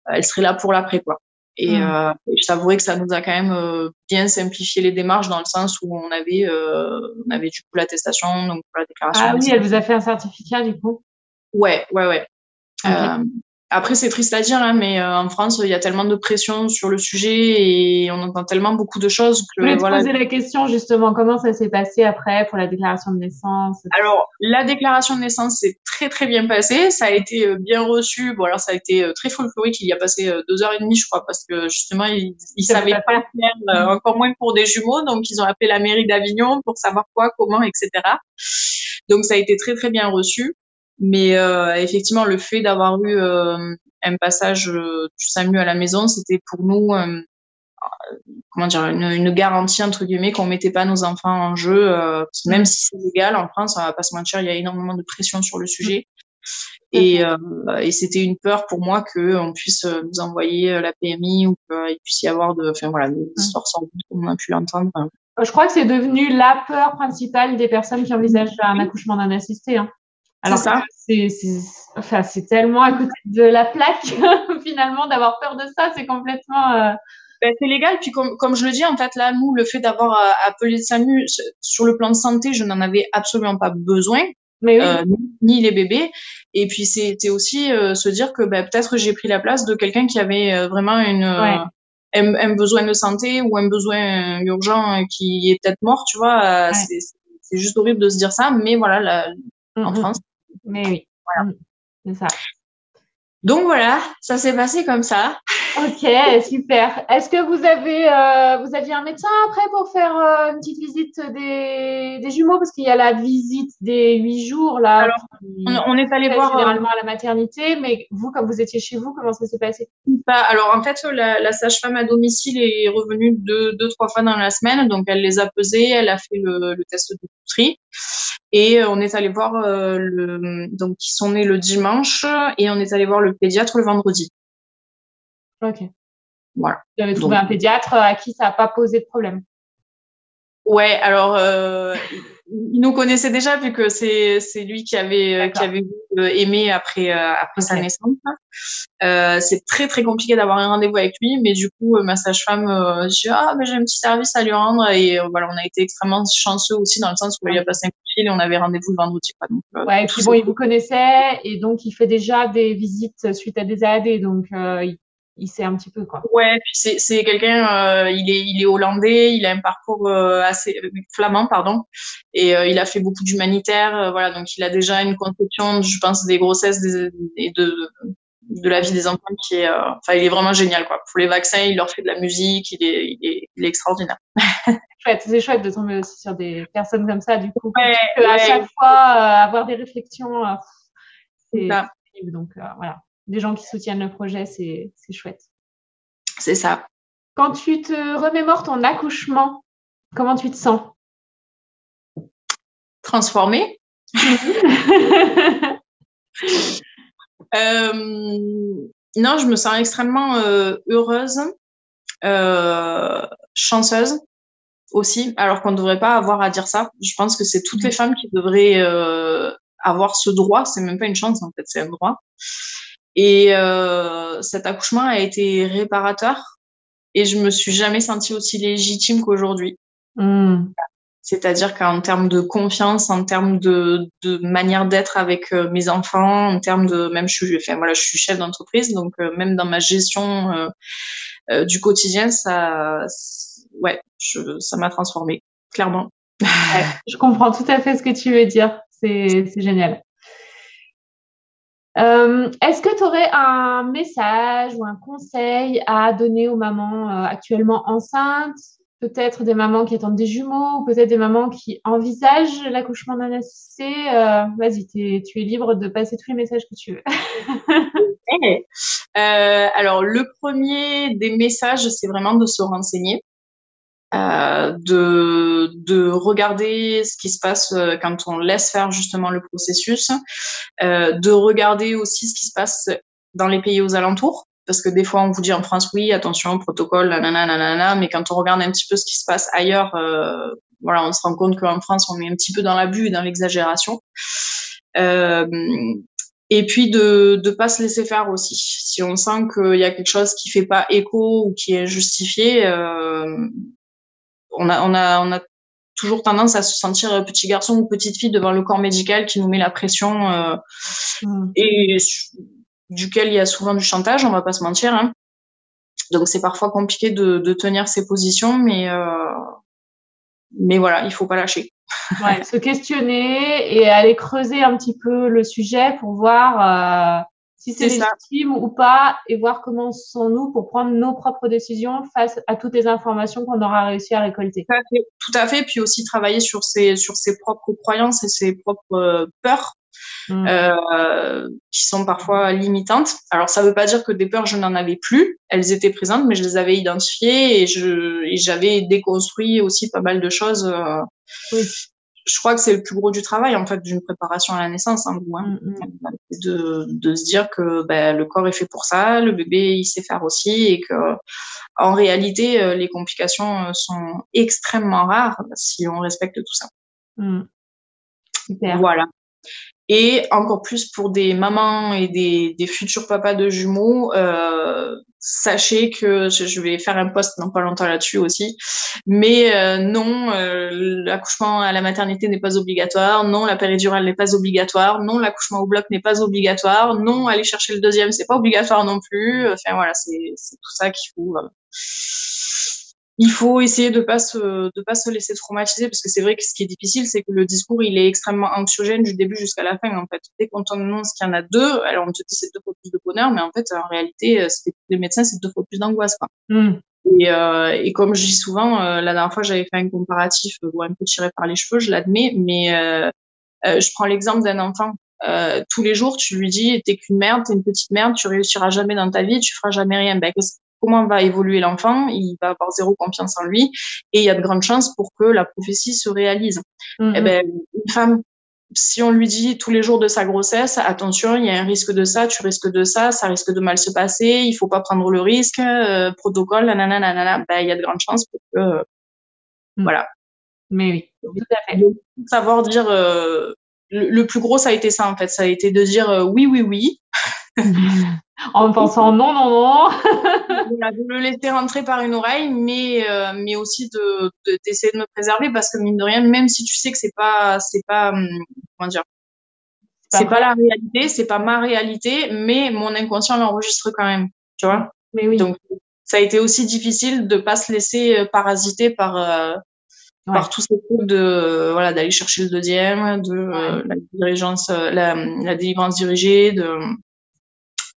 elle serait là pour l'après quoi. Et, mmh. euh, je t'avouerai que ça nous a quand même euh, bien simplifié les démarches dans le sens où on avait, euh, on avait du coup l'attestation, donc la déclaration. Ah oui, elle vous a fait un certificat du coup? Ouais, ouais, ouais. Après, c'est triste à dire, hein, mais euh, en France, il y a tellement de pression sur le sujet et on entend tellement beaucoup de choses que. Je voulais te poser la question justement, comment ça s'est passé après pour la déclaration de naissance? Alors, la déclaration de naissance s'est très très bien passée. Ça a été euh, bien reçu. Bon, alors ça a été euh, très folklorique. Il y a passé deux heures et demie, je crois, parce que justement, ils, ils savaient pas faire, encore moins pour des jumeaux. Donc, ils ont appelé la mairie d'Avignon pour savoir quoi, comment, etc. Donc, ça a été très très bien reçu. Mais euh, effectivement, le fait d'avoir eu euh, un passage euh, du SAMU à la maison, c'était pour nous comment dire une, une, garantie entre guillemets qu'on mettait pas nos enfants en jeu. même si c'est légal en France, on va pas se mentir, il y a énormément de pression sur le sujet. Et, et c'était une peur pour moi qu'on puisse nous envoyer la PMI ou qu'il puisse y avoir de, enfin voilà, des histoires sordides comme on a pu l'entendre. Je crois que c'est devenu la peur principale des personnes qui envisagent un accouchement non assisté. Hein. Alors ça, c'est enfin, tellement à côté de la plaque finalement d'avoir peur de ça, c'est complètement. Euh... Ben, c'est légal. Puis comme, comme je le dis, en fait, là, nous, le fait d'avoir euh, appelé le SAMU sur le plan de santé, je n'en avais absolument pas besoin. Mais oui. euh, ni les bébés. Et puis c'était aussi euh, se dire que ben, peut-être j'ai pris la place de quelqu'un qui avait vraiment une, ouais. un, un, besoin de santé ou un besoin urgent qui est peut-être mort, tu vois. Ouais. C'est juste horrible de se dire ça, mais voilà, la, mm -hmm. en France, mais oui, voilà. Mmh. c'est ça. Donc voilà, ça s'est passé comme ça. Ok, super. Est-ce que vous avez, euh, vous aviez un médecin après pour faire euh, une petite visite des, des jumeaux? Parce qu'il y a la visite des huit jours là. Alors, on, on, est allé voir euh, généralement à la maternité, mais vous, quand vous étiez chez vous, comment ça s'est passé? Alors en fait, la, la sage-femme à domicile est revenue deux, deux, trois fois dans la semaine, donc elle les a pesés, elle a fait le, le test de tri. Et euh, on est allé voir euh, le, donc ils sont nés le dimanche et on est allé voir le pédiatre le vendredi. Ok. Voilà. Vous avez trouvé donc, un pédiatre à qui ça n'a pas posé de problème. Ouais, alors euh, il nous connaissait déjà vu que c'est c'est lui qui avait qui avait aimé après après okay. sa naissance. Euh, c'est très très compliqué d'avoir un rendez-vous avec lui, mais du coup ma sage-femme euh, dit ah mais j'ai un petit service à lui rendre et voilà on a été extrêmement chanceux aussi dans le sens où il a passé un coup de fil et on avait rendez-vous le vendredi. Quoi, donc, ouais et puis bon il vous connaissait et donc il fait déjà des visites suite à des AAD donc il il sait un petit peu quoi. Ouais, puis c'est c'est quelqu'un euh, il est il est hollandais, il a un parcours euh, assez flamand pardon et euh, il a fait beaucoup d'humanitaire voilà donc il a déjà une conception je pense des grossesses des, et de de la vie des enfants qui est enfin il est vraiment génial quoi. Pour les vaccins, il leur fait de la musique, il est il est, il est extraordinaire. chouette, c'est chouette de tomber aussi sur des personnes comme ça du coup. Ouais, ouais. à chaque fois avoir des réflexions c'est donc voilà des gens qui soutiennent le projet, c'est chouette. C'est ça. Quand tu te remémores ton accouchement, comment tu te sens? Transformée. euh, non, je me sens extrêmement euh, heureuse, euh, chanceuse aussi, alors qu'on ne devrait pas avoir à dire ça. Je pense que c'est toutes les femmes qui devraient avoir ce droit. C'est même pas une chance en fait, c'est un droit. Et euh, cet accouchement a été réparateur et je me suis jamais sentie aussi légitime qu'aujourd'hui. Mmh. C'est-à-dire qu'en termes de confiance, en termes de, de manière d'être avec euh, mes enfants, en termes de même je suis, enfin voilà, je suis chef d'entreprise, donc euh, même dans ma gestion euh, euh, du quotidien, ça, ouais, je, ça m'a transformée clairement. Ouais, je comprends tout à fait ce que tu veux dire. C'est génial. Euh, Est-ce que tu aurais un message ou un conseil à donner aux mamans euh, actuellement enceintes? Peut-être des mamans qui attendent des jumeaux ou peut-être des mamans qui envisagent l'accouchement d'un assisté? Euh, Vas-y, tu es libre de passer tous les messages que tu veux. Euh, alors, le premier des messages, c'est vraiment de se renseigner. Euh, de, de regarder ce qui se passe euh, quand on laisse faire justement le processus, euh, de regarder aussi ce qui se passe dans les pays aux alentours. Parce que des fois, on vous dit en France, oui, attention, protocole, nanana, nanana, mais quand on regarde un petit peu ce qui se passe ailleurs, voilà, on se rend compte qu'en France, on est un petit peu dans l'abus et dans l'exagération. Et puis de ne pas se laisser faire aussi. Si on sent qu'il y a quelque chose qui fait pas écho ou qui est justifié, on a, on a, on a toujours tendance à se sentir petit garçon ou petite fille devant le corps médical qui nous met la pression euh, mmh. et duquel il y a souvent du chantage, on va pas se mentir. Hein. Donc c'est parfois compliqué de, de, tenir ses positions, mais euh, mais voilà, il faut pas lâcher. ouais, se questionner et aller creuser un petit peu le sujet pour voir euh, si c'est légitime ou pas et voir comment sont-nous pour prendre nos propres décisions face à toutes les informations qu'on aura réussi à récolter. Tout à fait, tout à fait. puis aussi travailler sur ses, sur ses propres croyances et ses propres euh, peurs. Mmh. Euh, qui sont parfois limitantes. Alors ça ne veut pas dire que des peurs je n'en avais plus, elles étaient présentes, mais je les avais identifiées et je et j'avais déconstruit aussi pas mal de choses euh, oui je crois que c'est le plus gros du travail en fait d'une préparation à la naissance hein, hein. Mm, mm. de, de se dire que ben, le corps est fait pour ça, le bébé il sait faire aussi et que en réalité euh, les complications euh, sont extrêmement rares si on respecte tout ça. Mm. Super. Voilà. Et encore plus pour des mamans et des, des futurs papas de jumeaux, euh, sachez que je vais faire un post dans pas longtemps là-dessus aussi. Mais euh, non, euh, l'accouchement à la maternité n'est pas obligatoire. Non, la péridurale n'est pas obligatoire. Non, l'accouchement au bloc n'est pas obligatoire. Non, aller chercher le deuxième, c'est pas obligatoire non plus. Enfin voilà, c'est tout ça qu'il faut. Il faut essayer de pas se de pas se laisser traumatiser parce que c'est vrai que ce qui est difficile c'est que le discours il est extrêmement anxiogène du début jusqu'à la fin en fait dès qu'on t'annonce qu'il y en a deux alors on te dit c'est deux fois plus de bonheur mais en fait en réalité euh, les médecins c'est deux fois plus d'angoisse quoi mm. et, euh, et comme je dis souvent euh, la dernière fois j'avais fait un comparatif euh, un peu tiré par les cheveux je l'admets mais euh, je prends l'exemple d'un enfant tous les jours, tu lui dis t'es qu'une merde, t'es une petite merde, tu réussiras jamais dans ta vie, tu feras jamais rien. Ben, comment va évoluer l'enfant, il va avoir zéro confiance en lui et il y a de grandes chances pour que la prophétie se réalise. Eh ben, une femme, si on lui dit tous les jours de sa grossesse, attention, il y a un risque de ça, tu risques de ça, ça risque de mal se passer, il faut pas prendre le risque, euh, protocole, nanana, nanana, ben, il y a de grandes chances pour que, euh, mm. voilà. Mais oui, tout à fait. Savoir dire, euh, le, plus gros, ça a été ça, en fait. Ça a été de dire oui, oui, oui. En pensant non, non, non. de le laisser rentrer par une oreille, mais euh, mais aussi de d'essayer de, me préserver parce que mine de rien, même si tu sais que c'est pas c'est pas hum, comment dire, c'est pas, la réalité, c'est pas ma réalité, mais mon inconscient l'enregistre quand même, tu vois. Mais oui. Donc ça a été aussi difficile de pas se laisser euh, parasiter par euh, par tous ces trucs de voilà d'aller chercher le deuxième, de la dirigeance, la, la délivrance dirigée, de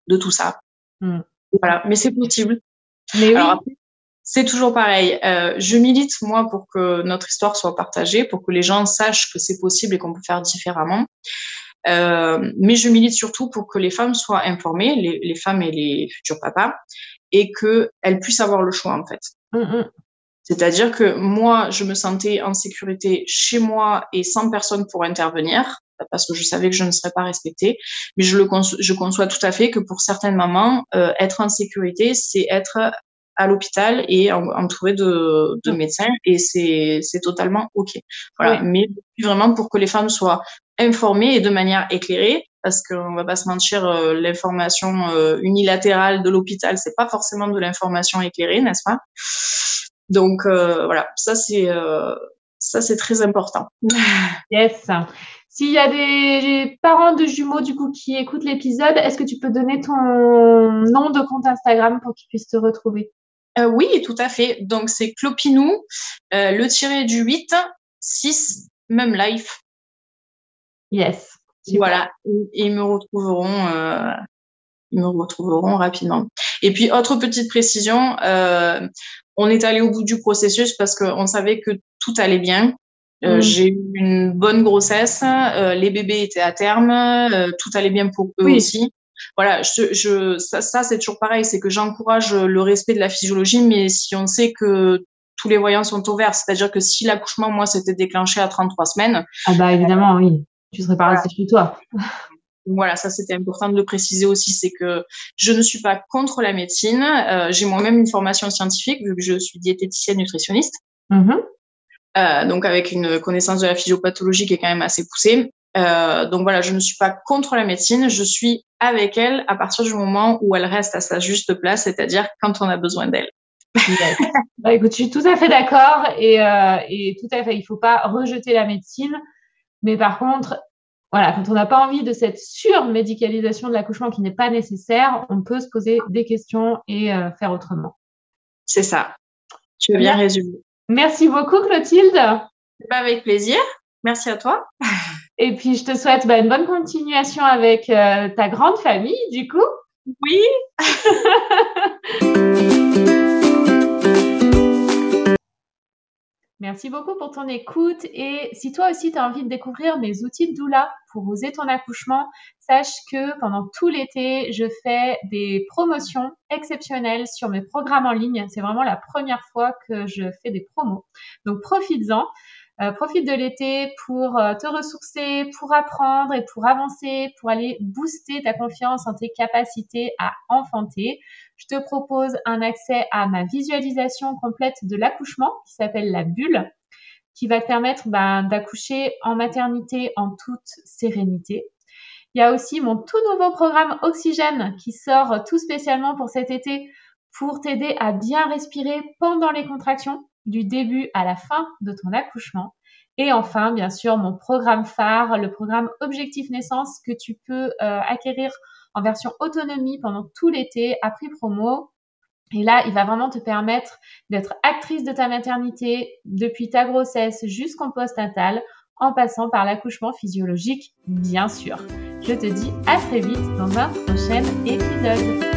de tout ça. Hmm. Voilà, mais c'est possible. Mais Alors c'est toujours pareil. Euh, je milite moi pour que notre histoire soit partagée, pour que les gens sachent que c'est possible et qu'on peut faire différemment. Euh, mais je milite surtout pour que les femmes soient informées, les, les femmes et les futurs papas, et qu'elles puissent avoir le choix en fait. Hmm, hmm. C'est-à-dire que moi, je me sentais en sécurité chez moi et sans personne pour intervenir parce que je savais que je ne serais pas respectée. Mais je le je conçois tout à fait que pour certaines mamans, euh, être en sécurité, c'est être à l'hôpital et entouré de, de médecins et c'est c'est totalement ok. Voilà. Mais vraiment pour que les femmes soient informées et de manière éclairée, parce qu'on va pas se mentir, euh, l'information euh, unilatérale de l'hôpital, c'est pas forcément de l'information éclairée, n'est-ce pas? Donc voilà, ça c'est ça c'est très important. Yes. S'il y a des parents de jumeaux du coup qui écoutent l'épisode, est-ce que tu peux donner ton nom de compte Instagram pour qu'ils puissent te retrouver? Euh, Oui, tout à fait. Donc c'est Clopinou, euh, le tiré du 8, 6, même life. Yes. Voilà, ils me retrouveront. Euh, ils me retrouveront rapidement. Et puis autre petite précision, on est allé au bout du processus parce qu'on savait que tout allait bien. Euh, mm. J'ai eu une bonne grossesse, euh, les bébés étaient à terme, euh, tout allait bien pour eux aussi. Voilà, je, je, ça, ça c'est toujours pareil, c'est que j'encourage le respect de la physiologie, mais si on sait que tous les voyants sont ouverts. C'est-à-dire que si l'accouchement, moi, s'était déclenché à 33 semaines. Ah bah évidemment, oui. Tu serais pas restée chez toi. Voilà, ça c'était important de le préciser aussi, c'est que je ne suis pas contre la médecine. Euh, j'ai moi-même une formation scientifique vu que je suis diététicienne nutritionniste. Mm-hmm. Euh, donc avec une connaissance de la physiopathologie qui est quand même assez poussée. Euh, donc voilà, je ne suis pas contre la médecine, je suis avec elle à partir du moment où elle reste à sa juste place, c'est-à-dire quand on a besoin d'elle. bah, écoute, je suis tout à fait d'accord et, euh, et tout à fait, il faut pas rejeter la médecine, mais par contre, voilà, quand on n'a pas envie de cette surmédicalisation de l'accouchement qui n'est pas nécessaire, on peut se poser des questions et euh, faire autrement. C'est ça. Tu veux bien résumer. Merci beaucoup, Clotilde. Avec plaisir. Merci à toi. Et puis, je te souhaite bah, une bonne continuation avec euh, ta grande famille, du coup. Oui. Merci beaucoup pour ton écoute et si toi aussi tu as envie de découvrir mes outils de doula pour oser ton accouchement, sache que pendant tout l'été, je fais des promotions exceptionnelles sur mes programmes en ligne. C'est vraiment la première fois que je fais des promos. Donc profites-en. Euh, profite de l'été pour euh, te ressourcer, pour apprendre et pour avancer, pour aller booster ta confiance en tes capacités à enfanter. Je te propose un accès à ma visualisation complète de l'accouchement qui s'appelle la bulle, qui va te permettre ben, d'accoucher en maternité en toute sérénité. Il y a aussi mon tout nouveau programme Oxygène qui sort tout spécialement pour cet été pour t'aider à bien respirer pendant les contractions du début à la fin de ton accouchement. Et enfin, bien sûr, mon programme phare, le programme Objectif Naissance que tu peux euh, acquérir en version autonomie pendant tout l'été à prix promo. Et là, il va vraiment te permettre d'être actrice de ta maternité depuis ta grossesse jusqu'en postnatal en passant par l'accouchement physiologique, bien sûr. Je te dis à très vite dans un prochain épisode.